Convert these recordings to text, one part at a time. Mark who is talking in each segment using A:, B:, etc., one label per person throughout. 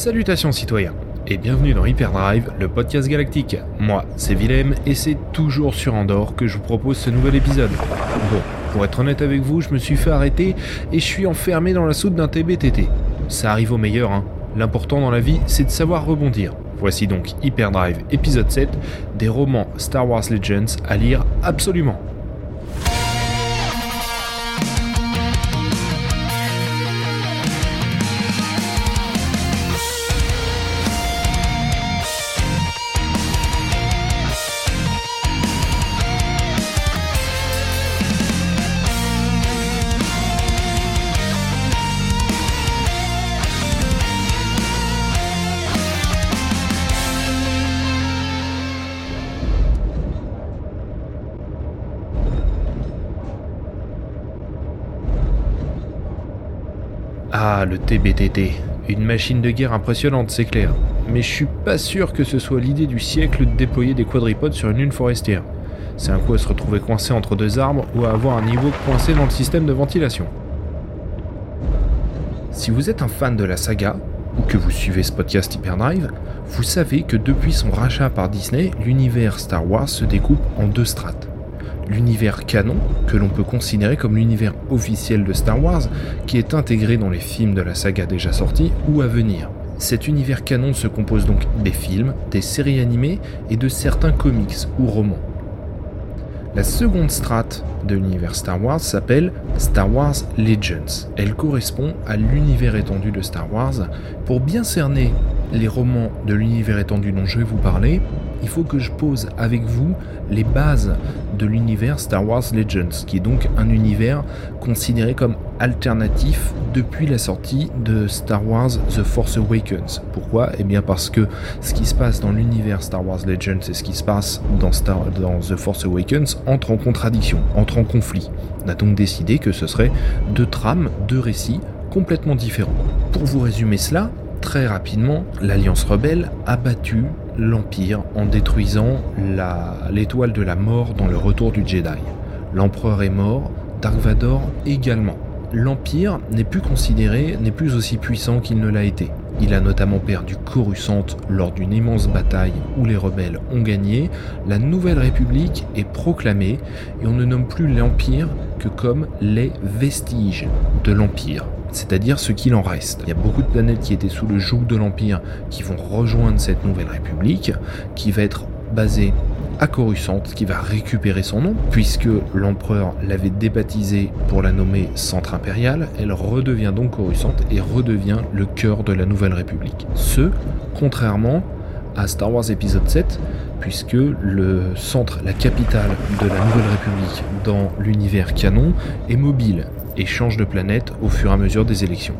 A: Salutations citoyens et bienvenue dans Hyperdrive, le podcast galactique. Moi, c'est Willem et c'est toujours sur Andorre que je vous propose ce nouvel épisode. Bon, pour être honnête avec vous, je me suis fait arrêter et je suis enfermé dans la soute d'un TBTT. Ça arrive au meilleur, hein. L'important dans la vie, c'est de savoir rebondir. Voici donc Hyperdrive épisode 7, des romans Star Wars Legends à lire absolument. Le TBTT. Une machine de guerre impressionnante, c'est clair. Mais je suis pas sûr que ce soit l'idée du siècle de déployer des quadripodes sur une lune forestière. C'est un coup à se retrouver coincé entre deux arbres ou à avoir un niveau coincé dans le système de ventilation. Si vous êtes un fan de la saga, ou que vous suivez ce podcast Hyperdrive, vous savez que depuis son rachat par Disney, l'univers Star Wars se découpe en deux strates l'univers canon, que l'on peut considérer comme l'univers officiel de Star Wars, qui est intégré dans les films de la saga déjà sortis ou à venir. Cet univers canon se compose donc des films, des séries animées et de certains comics ou romans. La seconde strate de l'univers Star Wars s'appelle Star Wars Legends. Elle correspond à l'univers étendu de Star Wars. Pour bien cerner les romans de l'univers étendu dont je vais vous parler, il faut que je pose avec vous les bases de l'univers Star Wars Legends, qui est donc un univers considéré comme alternatif depuis la sortie de Star Wars The Force Awakens. Pourquoi? Eh bien parce que ce qui se passe dans l'univers Star Wars Legends et ce qui se passe dans, Star, dans The Force Awakens entre en contradiction, entre en conflit. On a donc décidé que ce serait deux trames, deux récits complètement différents. Pour vous résumer cela, très rapidement, l'Alliance rebelle a battu l'Empire en détruisant l'étoile de la mort dans le retour du Jedi. L'Empereur est mort, Dark Vador également. L'Empire n'est plus considéré, n'est plus aussi puissant qu'il ne l'a été. Il a notamment perdu Coruscant lors d'une immense bataille où les rebelles ont gagné. La Nouvelle République est proclamée et on ne nomme plus l'Empire que comme les vestiges de l'Empire c'est-à-dire ce qu'il en reste. Il y a beaucoup de planètes qui étaient sous le joug de l'Empire qui vont rejoindre cette nouvelle république, qui va être basée à Coruscant, qui va récupérer son nom, puisque l'empereur l'avait débaptisée pour la nommer Centre Impérial, elle redevient donc Coruscant et redevient le cœur de la Nouvelle République. Ce, contrairement à Star Wars épisode 7, puisque le centre, la capitale de la Nouvelle République dans l'univers canon est mobile et change de planète au fur et à mesure des élections.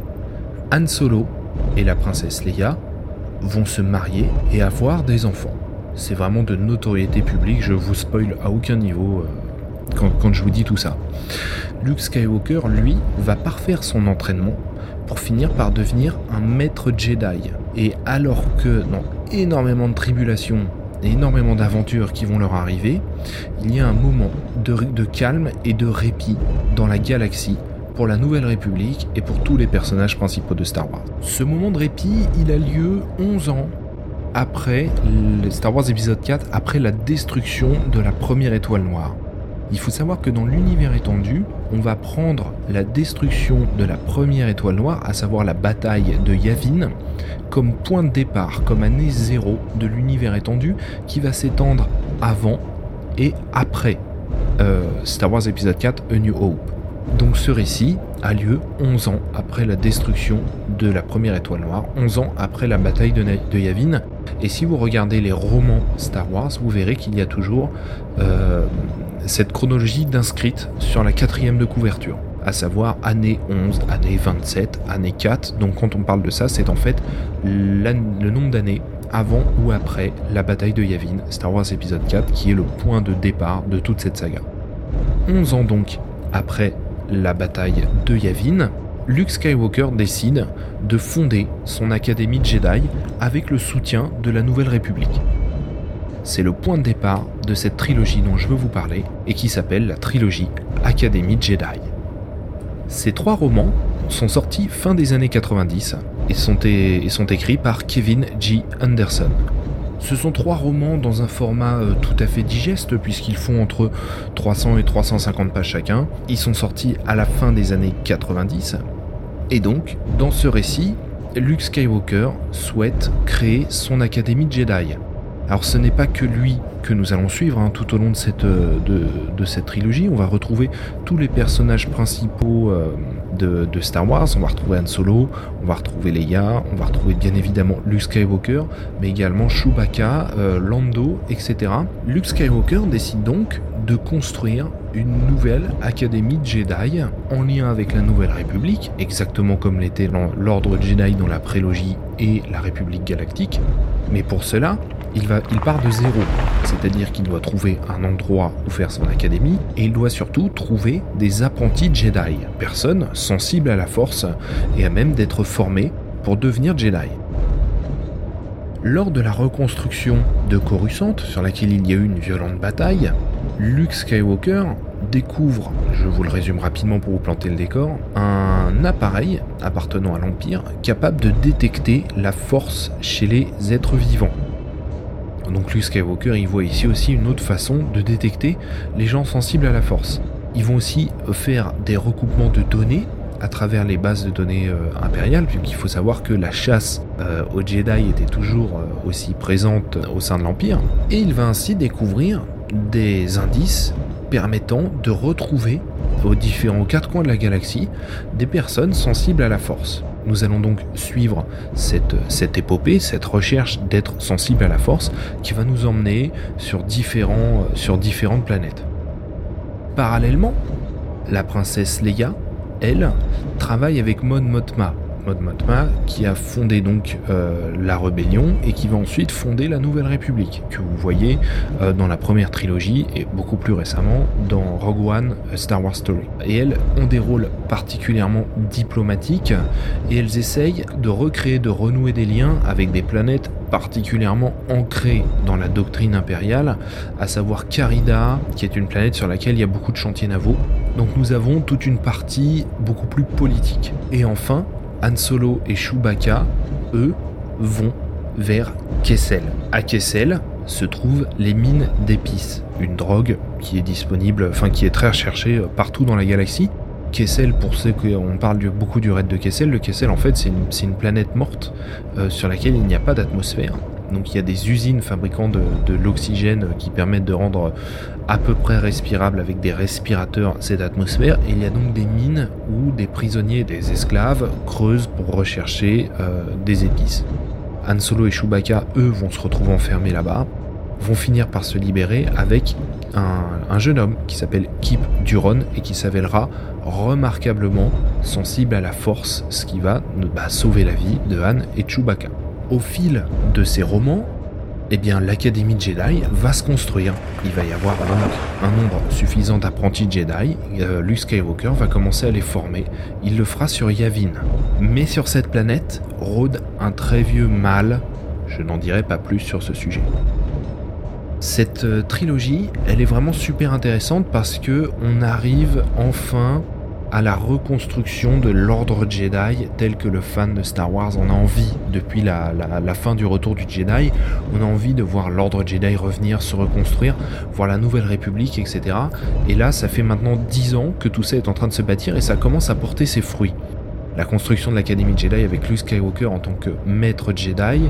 A: Han Solo et la princesse Leia vont se marier et avoir des enfants. C'est vraiment de notoriété publique, je vous spoil à aucun niveau euh, quand, je vous dis tout ça. Luke Skywalker, lui, va parfaire son entraînement pour finir par devenir un maître Jedi. Et alors que dans énormément de tribulations énormément d'aventures qui vont leur arriver, il y a un moment de, calme et de répit dans la galaxie pour la Nouvelle République et pour tous les personnages principaux de Star Wars. Ce moment de répit, il a lieu 11 ans après Star Wars épisode 4, après la destruction de la première étoile noire. Il faut savoir que dans l'univers étendu, on va prendre la destruction de la première étoile noire, à savoir la bataille de Yavin, comme point de départ, comme année zéro de l'univers étendu qui va s'étendre avant et après euh, Star Wars épisode 4, A New Hope. Donc ce récit a lieu 11 ans après la destruction de la première étoile noire, 11 ans après la bataille de, Yavin. Et si vous regardez les romans Star Wars, vous verrez qu'il y a toujours euh, cette chronologie d'inscrite sur la quatrième de couverture, à savoir année 11, année 27, année 4. Donc quand on parle de ça, c'est en fait le nombre d'années avant ou après la bataille de Yavin, Star Wars épisode 4, qui est le point de départ de toute cette saga. 11 ans donc après la bataille de Yavin, Luke Skywalker décide de fonder son académie Jedi avec le soutien de la Nouvelle République. C'est le point de départ de cette trilogie dont je veux vous parler et qui s'appelle la trilogie Académie Jedi. Ces trois romans sont sortis fin des années 90 et sont, et sont écrits par Kevin G. Anderson. Ce sont trois romans dans un format euh, tout à fait digeste puisqu'ils font entre 300 et 350 pages chacun. Ils sont sortis à la fin des années 90. Et donc, dans ce récit, Luke Skywalker souhaite créer son académie Jedi. Alors ce n'est pas que lui que nous allons suivre hein, tout au long de cette, euh, de, cette trilogie. On va retrouver tous les personnages principaux euh, de, Star Wars. On va retrouver Han Solo, on va retrouver Leia, on va retrouver bien évidemment Luke Skywalker, mais également Chewbacca, euh, Lando, etc. Luke Skywalker décide donc de construire une nouvelle académie Jedi en lien avec la Nouvelle République, exactement comme l'était l'ordre Jedi dans la prélogie et la République galactique. Mais pour cela, il, part de zéro, c'est-à-dire qu'il doit trouver un endroit où faire son académie, et il doit surtout trouver des apprentis Jedi, personnes sensibles à la force et à même d'être formées pour devenir Jedi. Lors de la reconstruction de Coruscant, sur laquelle il y a eu une violente bataille, Luke Skywalker découvre, je vous le résume rapidement pour vous planter le décor, un appareil appartenant à l'Empire capable de détecter la force chez les êtres vivants. Donc Luke Skywalker, il voit ici aussi une autre façon de détecter les gens sensibles à la force. Ils vont aussi faire des recoupements de données à travers les bases de données euh, impériales, puisqu'il faut savoir que la chasse euh, aux Jedi était toujours euh, aussi présente au sein de l'Empire, et il va ainsi découvrir des indices permettant de retrouver aux différents quatre coins de la galaxie des personnes sensibles à la force. Nous allons donc suivre cette, épopée, cette recherche d'être sensible à la force qui va nous emmener sur, sur différentes planètes. Parallèlement, la princesse Leia, elle, travaille avec Mon Mothma, Maud Motma, qui a fondé donc euh, la rébellion et qui va ensuite fonder la Nouvelle République, que vous voyez euh, dans la première trilogie et beaucoup plus récemment dans Rogue One Star Wars Story. Et elles ont des rôles particulièrement diplomatiques et elles essayent de recréer, de renouer des liens avec des planètes particulièrement ancrées dans la doctrine impériale, à savoir Carida, qui est une planète sur laquelle il y a beaucoup de chantiers navaux. Donc nous avons toute une partie beaucoup plus politique. Et enfin, Han Solo et Chewbacca, eux, vont vers Kessel. À Kessel se trouvent les mines d'épices, une drogue qui est disponible, enfin qui est très recherchée euh, partout dans la galaxie. Kessel, pour ceux qu'on parle beaucoup du raid de Kessel, le Kessel en fait c'est une, planète morte euh, sur laquelle il n'y a pas d'atmosphère. Donc il y a des usines fabriquant de, l'oxygène qui permettent de rendre à peu près respirable avec des respirateurs cette atmosphère. Et il y a donc des mines où des prisonniers, des esclaves creusent pour rechercher euh, des épices. Han Solo et Chewbacca, eux, vont se retrouver enfermés là-bas, vont finir par se libérer avec un, jeune homme qui s'appelle Kip Duron et qui s'avèlera remarquablement sensible à la force, ce qui va bah, sauver la vie de Han et Chewbacca au fil de ces romans, eh bien, l'Académie Jedi va se construire. Il va y avoir un nombre suffisant d'apprentis Jedi. Euh, Luke Skywalker va commencer à les former. Il le fera sur Yavin. Mais sur cette planète rôde un très vieux mâle. Je n'en dirai pas plus sur ce sujet. Cette euh, trilogie, elle est vraiment super intéressante parce que on arrive enfin à la reconstruction de l'ordre Jedi tel que le fan de Star Wars en a envie depuis la, fin du retour du Jedi. On a envie de voir l'ordre Jedi revenir, se reconstruire, voir la nouvelle république, etc. Et là, ça fait maintenant 10 ans que tout ça est en train de se bâtir et ça commence à porter ses fruits la construction de l'Académie Jedi avec Luke Skywalker en tant que maître Jedi,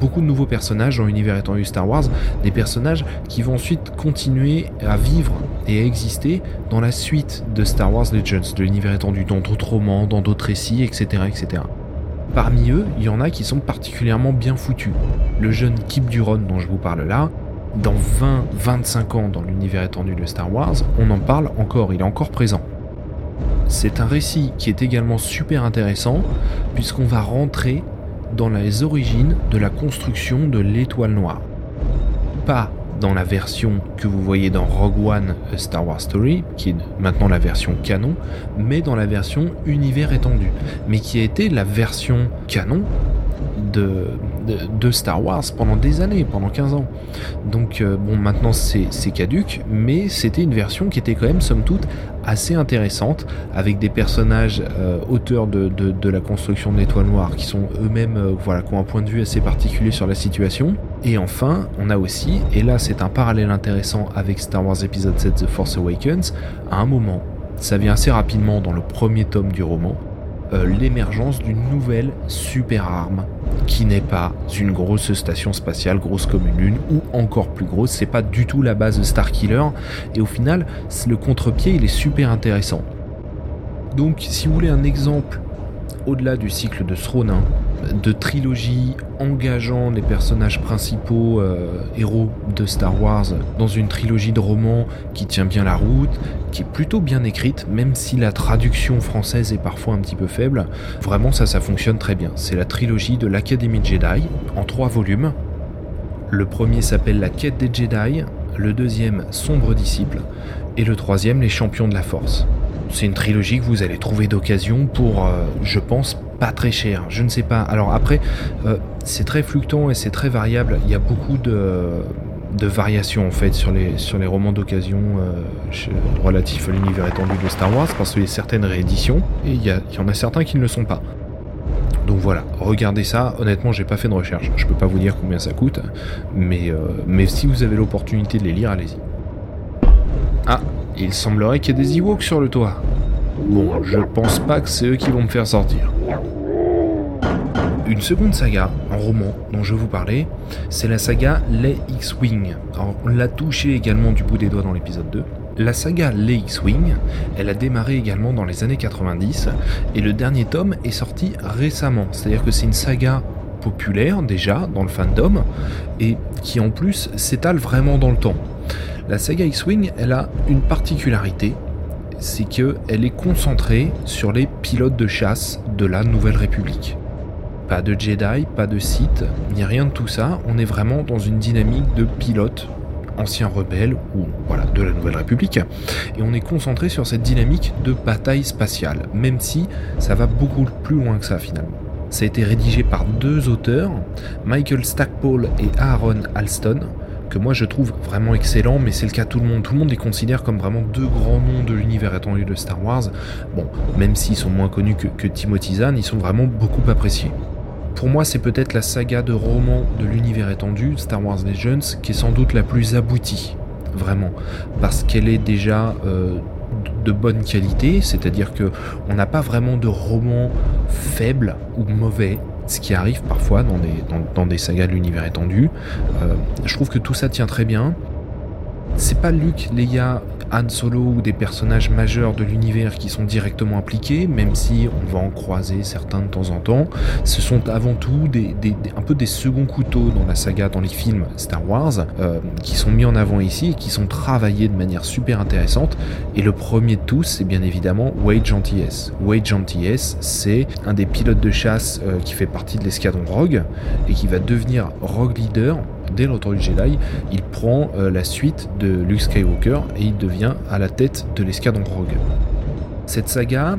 A: beaucoup de nouveaux personnages dans l'univers étendu Star Wars, des personnages qui vont ensuite continuer à vivre et à exister dans la suite de Star Wars Legends, de l'univers étendu, dans d'autres romans, dans d'autres récits, etc., etc. Parmi eux, il y en a qui sont particulièrement bien foutus. Le jeune Kip Duron dont je vous parle là, dans 20-25 ans dans l'univers étendu de Star Wars, on en parle encore, il est encore présent. C'est un récit qui est également super intéressant puisqu'on va rentrer dans les origines de la construction de l'étoile noire. Pas dans la version que vous voyez dans Rogue One Star Wars Story, qui est maintenant la version canon, mais dans la version univers étendu, mais qui a été la version canon de, Star Wars pendant des années, pendant 15 ans. Donc euh, bon, maintenant c'est caduque, mais c'était une version qui était quand même, somme toute, assez intéressante, avec des personnages euh, auteurs de, de, la construction de l'étoile noire, qui sont eux-mêmes, euh, voilà, qui ont un point de vue assez particulier sur la situation. Et enfin, on a aussi, et là c'est un parallèle intéressant avec Star Wars épisode 7 The Force Awakens, à un moment, ça vient assez rapidement dans le premier tome du roman, euh, l'émergence d'une nouvelle super arme qui n'est pas une grosse station spatiale grosse comme une lune ou encore plus grosse, c'est pas du tout la base de Starkiller et au final le contre-pied il est super intéressant. Donc si vous voulez un exemple au-delà du cycle de Sronin, de trilogie engageant les personnages principaux euh, héros de Star Wars dans une trilogie de romans qui tient bien la route, qui est plutôt bien écrite, même si la traduction française est parfois un petit peu faible. Vraiment, ça, ça fonctionne très bien. C'est la trilogie de l'Académie Jedi en trois volumes. Le premier s'appelle La quête des Jedi, le deuxième Sombre disciple et le troisième Les champions de la force. C'est une trilogie que vous allez trouver d'occasion pour, euh, je pense, pas très cher. Je ne sais pas. Alors après, euh, c'est très fluctuant et c'est très variable. Il y a beaucoup de, de variations en fait sur les, sur les romans d'occasion euh, relatifs à l'univers étendu de Star Wars parce qu'il y a certaines rééditions et il y, en a certains qui ne le sont pas. Donc voilà, regardez ça. Honnêtement, j'ai pas fait de recherche. Je peux pas vous dire combien ça coûte, mais, mais si vous avez l'opportunité de les lire, allez-y. Ah, il semblerait qu'il y ait des Ewoks sur le toit. Bon, je pense pas que c'est eux qui vont me faire sortir. Une seconde saga, en roman, dont je vous parlais, c'est la saga Les X-Wing. On l'a touché également du bout des doigts dans l'épisode 2. La saga Les X-Wing, elle a démarré également dans les années 90 et le dernier tome est sorti récemment. C'est-à-dire que c'est une saga populaire déjà dans le fandom et qui en plus s'étale vraiment dans le temps. La saga X-Wing, elle a une particularité, c'est qu'elle est concentrée sur les pilotes de chasse de la Nouvelle République. Pas de Jedi, pas de Sith, ni rien de tout ça, on est vraiment dans une dynamique de pilotes anciens rebelles ou voilà de la Nouvelle République et on est concentré sur cette dynamique de bataille spatiale même si ça va beaucoup plus loin que ça finalement. Ça a été rédigé par deux auteurs, Michael Stackpole et Aaron Alston, que moi je trouve vraiment excellent, mais c'est le cas de tout le monde. Tout le monde les considère comme vraiment deux grands noms de l'univers étendu de Star Wars. Bon, même s'ils sont moins connus que, Timothy Zahn, ils sont vraiment beaucoup appréciés. Pour moi, c'est peut-être la saga de romans de l'univers étendu, Star Wars Legends, qui est sans doute la plus aboutie, vraiment, parce qu'elle est déjà euh, de bonne qualité, c'est-à-dire que on n'a pas vraiment de romans faibles ou mauvais ce qui arrive parfois dans des, dans, des sagas de l'univers étendu. Euh, je trouve que tout ça tient très bien. C'est pas Luke, Leia Han Solo ou des personnages majeurs de l'univers qui sont directement impliqués, même si on va en croiser certains de temps en temps. Ce sont avant tout un peu des seconds couteaux dans la saga, dans les films Star Wars, euh, qui sont mis en avant ici et qui sont travaillés de manière super intéressante. Et le premier de tous, c'est bien évidemment Wade Gentilles. Wade Gentilles, c'est un des pilotes de chasse euh, qui fait partie de l'escadron Rogue et qui va devenir Rogue Leader dès l'autre du Jedi, il prend euh, la suite de Luke Skywalker et il devient à la tête de l'escadron Rogue. Cette saga,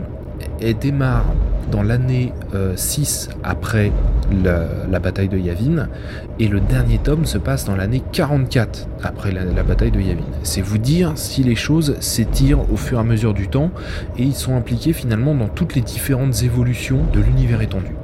A: démarre dans l'année 6 euh, après la, bataille de Yavin, et le dernier tome se passe dans l'année 44 après la, la bataille de Yavin. C'est vous dire si les choses s'étirent au fur et à mesure du temps, et ils sont impliqués finalement dans toutes les différentes évolutions de l'univers étendu.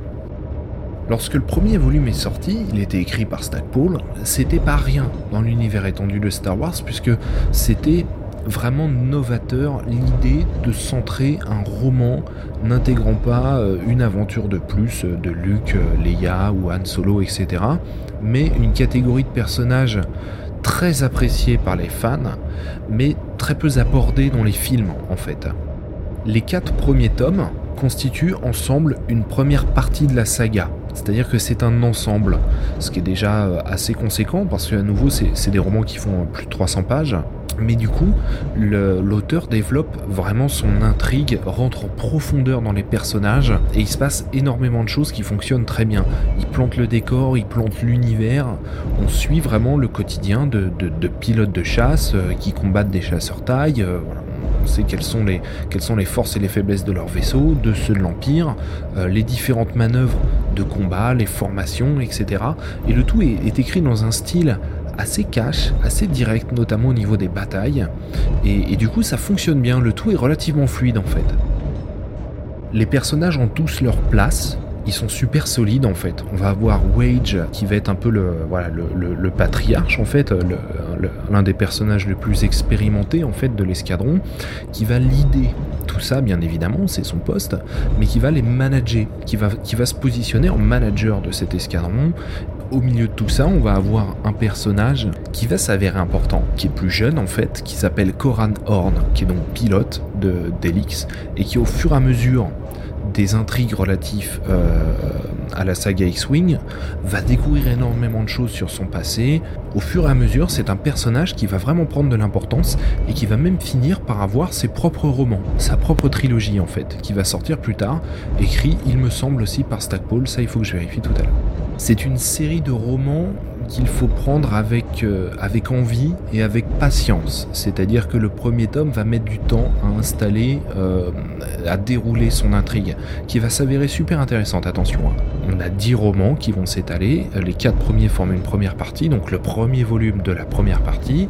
A: Lorsque le premier volume est sorti, il était écrit par Stackpole, c'était pas rien dans l'univers étendu de Star Wars puisque c'était vraiment novateur l'idée de centrer un roman n'intégrant pas euh, une aventure de plus euh, de Luke, euh, Leia ou Han Solo, etc. Mais une catégorie de personnages très appréciés par les fans, mais très peu abordés dans les films en fait. Les quatre premiers tomes constituent ensemble une première partie de la saga, c'est-à-dire que c'est un ensemble, ce qui est déjà euh, assez conséquent parce qu'à nouveau c'est des romans qui font plus de 300 pages. Mais du coup, l'auteur développe vraiment son intrigue, rentre en profondeur dans les personnages et il se passe énormément de choses qui fonctionnent très bien. Il plante le décor, il plante l'univers. On suit vraiment le quotidien de, pilotes de chasse euh, qui combattent des chasseurs taille. Euh, on sait quelles sont les, forces et les faiblesses de leur vaisseau, de ceux de l'Empire, euh, les différentes manœuvres de combat, les formations, etc. Et le tout est, écrit dans un style assez cash, assez direct, notamment au niveau des batailles. et du coup, ça fonctionne bien. Le tout est relativement fluide en fait. Les personnages ont tous leur place, ils sont super solides en fait. On va avoir Wage qui va être un peu le, patriarche en fait, l'un des personnages les plus expérimentés en fait de l'escadron, qui va l'idée tout ça bien évidemment, c'est son poste, mais qui va les manager, qui va, qui va se positionner en manager de cet escadron. Au milieu de tout ça, on va avoir un personnage qui va s'avérer important, qui est plus jeune en fait, qui s'appelle Coran Horn, qui est donc pilote de d'Elix, et qui au fur et à mesure des intrigues relatives euh, à la saga X-Wing, va découvrir énormément de choses sur son passé. Au fur et à mesure, c'est un personnage qui va vraiment prendre de l'importance et qui va même finir par avoir ses propres romans, sa propre trilogie en fait, qui va sortir plus tard, écrit il me semble aussi par Stackpole, ça il faut que je vérifie tout à l'heure. C'est une série de romans qu'il faut prendre avec, euh, avec envie et avec patience. C'est-à-dire que le premier tome va mettre du temps à installer, euh, à dérouler son intrigue, qui va s'avérer super intéressante, attention. Hein. On a 10 romans qui vont s'étaler, les 4 premiers forment une première partie, donc le premier volume de la première partie,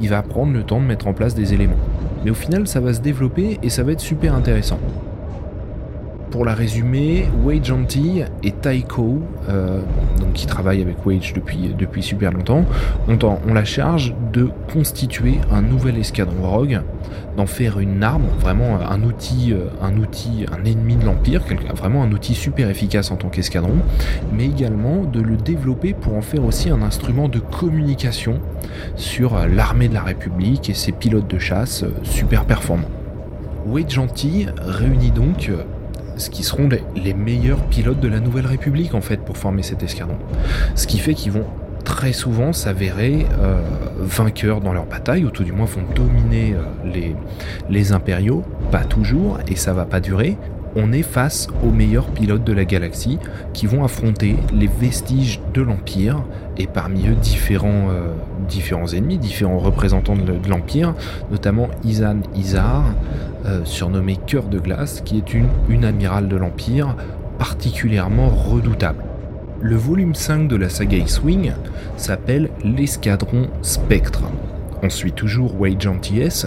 A: il va prendre le temps de mettre en place des éléments. Mais au final, ça va se développer et ça va être super intéressant. Pour la résumer, Wade Gentil et Taiko, euh, donc qui travaillent avec Wage depuis, depuis super longtemps, ont, ont, la charge de constituer un nouvel escadron rogue, d'en faire une arme, vraiment un outil, euh, un outil, un ennemi de l'Empire, vraiment un outil super efficace en tant qu'escadron, mais également de le développer pour en faire aussi un instrument de communication sur l'armée de la République et ses pilotes de chasse euh, super performants. Wade Gentil réunit donc ce qui seront les, meilleurs pilotes de la Nouvelle République en fait pour former cet escadron. Ce qui fait qu'ils vont très souvent s'avérer euh, vainqueurs dans leur bataille, ou tout du moins vont dominer euh, les, les impériaux, pas toujours, et ça va pas durer, on est face aux meilleurs pilotes de la galaxie qui vont affronter les vestiges de l'Empire et parmi eux différents, euh, ennemis, différents représentants de, l'Empire, notamment Izan Izar, euh, surnommé Cœur de Glace, qui est une, amirale de l'Empire particulièrement redoutable. Le volume 5 de la saga X-Wing s'appelle L'escadron Spectre. On suit toujours Wade Gentilles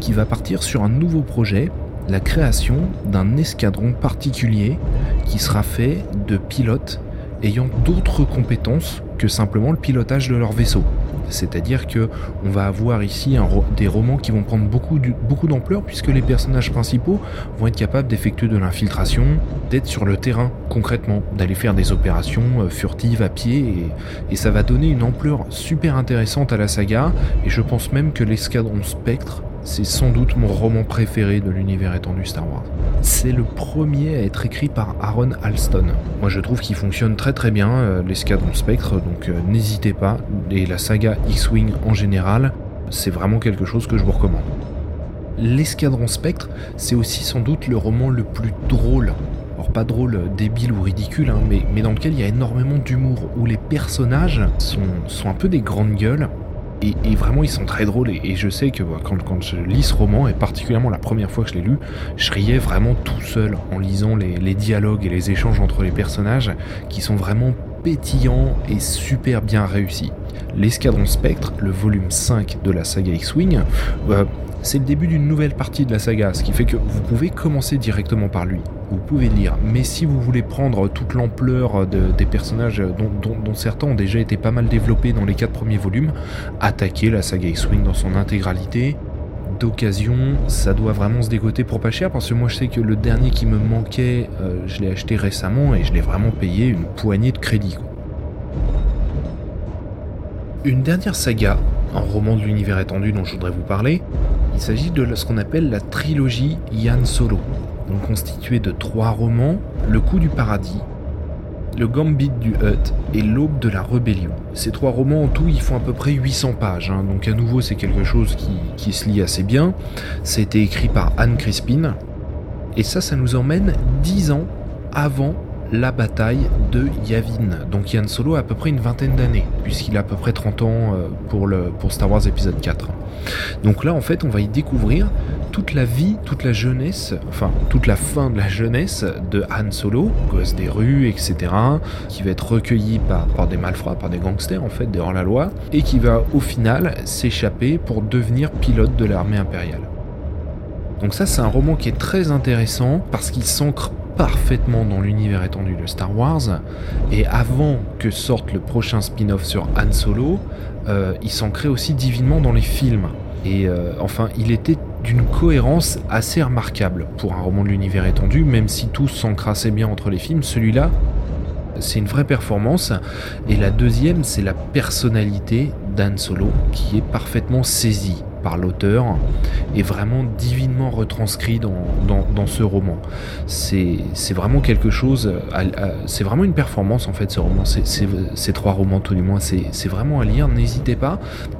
A: qui va partir sur un nouveau projet la création d'un escadron particulier qui sera fait de pilotes ayant d'autres compétences que simplement le pilotage de leur vaisseau. C'est-à-dire que on va avoir ici des romans qui vont prendre beaucoup, d'ampleur puisque les personnages principaux vont être capables d'effectuer de l'infiltration, d'être sur le terrain concrètement, d'aller faire des opérations euh, furtives à pied et, ça va donner une ampleur super intéressante à la saga et je pense même que l'escadron Spectre c'est sans doute mon roman préféré de l'univers étendu Star Wars. C'est le premier à être écrit par Aaron Alston. Moi je trouve qu'il fonctionne très très bien, euh, l'escadron Spectre, donc euh, n'hésitez pas. Et la saga X-Wing en général, c'est vraiment quelque chose que je vous recommande. L'escadron Spectre, c'est aussi sans doute le roman le plus drôle alors pas drôle, débile ou ridicule, hein, mais, dans lequel il y a énormément d'humour, où les personnages sont, un peu des grandes gueules, et, vraiment, ils sont très drôles. Et, je sais que quand, quand, je lis ce roman, et particulièrement la première fois que je l'ai lu, je riais vraiment tout seul en lisant les, dialogues et les échanges entre les personnages qui sont vraiment pétillants et super bien réussis. L'escadron Spectre, le volume 5 de la saga X-Wing, euh, c'est le début d'une nouvelle partie de la saga, ce qui fait que vous pouvez commencer directement par lui. Vous pouvez lire, mais si vous voulez prendre toute l'ampleur des personnages dont, certains ont déjà été pas mal développés dans les quatre premiers volumes, attaquez la saga X-Wing dans son intégralité. D'occasion, ça doit vraiment se dégoter pour pas cher parce que moi je sais que le dernier qui me manquait, euh, je l'ai acheté récemment et je l'ai vraiment payé une poignée de crédit. Une dernière saga, un roman de l'univers étendu dont je voudrais vous parler, il s'agit de ce qu'on appelle la trilogie Yann Solo, donc constituée de trois romans, Le coup du paradis, Le Gambit du Hut et L'aube de la rébellion. Ces trois romans en tout, ils font à peu près 800 pages, hein. donc à nouveau c'est quelque chose qui, se lit assez bien. Été écrit par Anne Crispin, et ça, ça nous emmène 10 ans avant la bataille de Yavin. Donc Yann Solo a à peu près une vingtaine d'années, puisqu'il a à peu près 30 ans euh, pour, le, pour Star Wars épisode 4. Donc là, en fait, on va y découvrir toute la vie, toute la jeunesse, enfin toute la fin de la jeunesse de Han Solo, gosse des rues, etc., qui va être recueilli par, par des malfrats, par des gangsters, en fait, des hors-la-loi, et qui va au final s'échapper pour devenir pilote de l'armée impériale. Donc ça, c'est un roman qui est très intéressant parce qu'il s'ancre parfaitement dans l'univers étendu de Star Wars. Et avant que sorte le prochain spin-off sur Han Solo, euh, il s'ancrait aussi divinement dans les films. Et euh, enfin, il était d'une cohérence assez remarquable pour un roman de l'univers étendu, même si tout s'encrassait bien entre les films. Celui-là, c'est une vraie performance. Et la deuxième, c'est la personnalité d'Han Solo qui est parfaitement saisie par l'auteur est vraiment divinement retranscrit dans, ce roman. C'est vraiment quelque chose, c'est vraiment une performance en fait ce roman, ces trois romans tout du moins, c'est vraiment à lire, n'hésitez pas,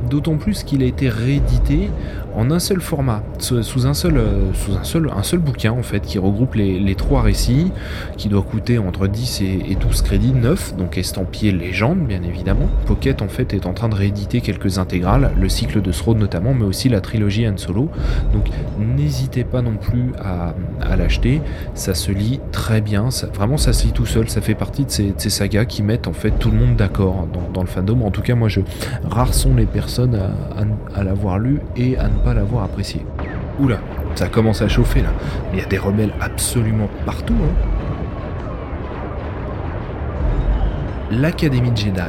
A: d'autant plus qu'il a été réédité en un seul format, sous un seul, sous un seul, un seul bouquin en fait, qui regroupe les, trois récits, qui doit coûter entre 10 et, 12 crédits, 9, donc estampillé légende bien évidemment. Pocket en fait est en train de rééditer quelques intégrales, le cycle de Throne notamment, mais aussi la trilogie Han Solo. Donc n'hésitez pas non plus à, l'acheter. Ça se lit très bien. Vraiment, ça se lit tout seul. Ça fait partie de ces, sagas qui mettent en fait tout le monde d'accord dans, le fandom. En tout cas, moi, je rares sont les personnes à, l'avoir lu et à ne pas l'avoir apprécié. Oula, ça commence à chauffer là. Il y a des rebelles absolument partout. Hein. L'Académie Jedi,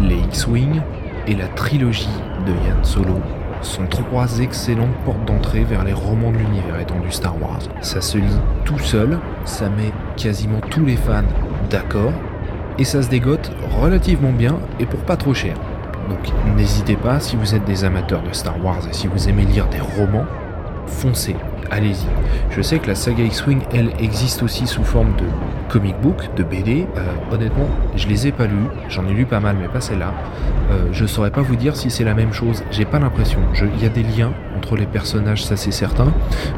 A: les X-Wing et la trilogie de Yann Solo sont trois excellentes portes d'entrée vers les romans de l'univers étendu Star Wars. Ça se lit tout seul, ça met quasiment tous les fans d'accord, et ça se dégote relativement bien et pour pas trop cher. Donc n'hésitez pas, si vous êtes des amateurs de Star Wars et si vous aimez lire des romans, foncez, allez-y. Je sais que la saga X-Wing, elle, existe aussi sous forme de comic book, de BD. Euh, honnêtement, je les ai pas lus, j'en ai lu pas mal, mais pas celle-là. Euh, je saurais pas vous dire si c'est la même chose, j'ai pas l'impression. Il y a des liens entre les personnages, ça c'est certain,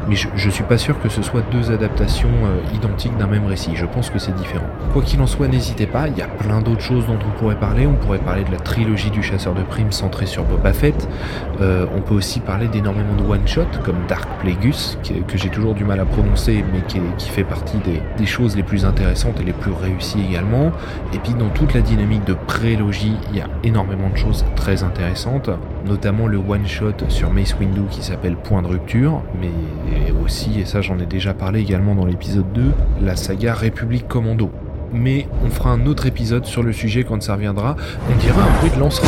A: mais je, suis pas sûr que ce soit deux adaptations euh, identiques d'un même récit. Je pense que c'est différent. Quoi qu'il en soit, n'hésitez pas, il y a plein d'autres choses dont on pourrait parler. On pourrait parler de la trilogie du chasseur de primes centrée sur Boba Fett. on peut aussi parler d'énormément de one-shot comme Dark Plagueis, que, j'ai toujours du mal à prononcer, mais qui, fait partie des, choses les plus intéressantes et les plus réussies également. Et puis dans toute la dynamique de prélogie, il y a énormément de choses très intéressantes, notamment le one-shot sur Mace Windu qui s'appelle Point de rupture, mais aussi, et ça j'en ai déjà parlé également dans l'épisode 2, la saga République Commando. Mais on fera un autre épisode sur le sujet quand ça reviendra. On dira un bruit de lance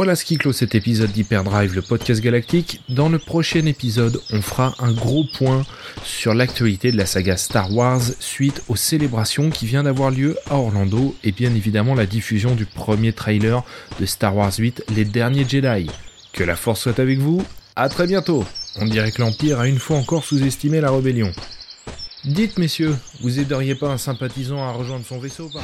A: Voilà ce qui clôt cet épisode d'Hyperdrive, le podcast galactique. Dans le prochain épisode, on fera un gros point sur l'actualité de la saga Star Wars suite aux célébrations qui viennent d'avoir lieu à Orlando et bien évidemment la diffusion du premier trailer de Star Wars 8, Les Derniers Jedi. Que la force soit avec vous, à très bientôt. On dirait que l'Empire a une fois encore sous-estimé la rébellion. Dites, messieurs, vous aideriez pas un sympathisant à rejoindre son vaisseau par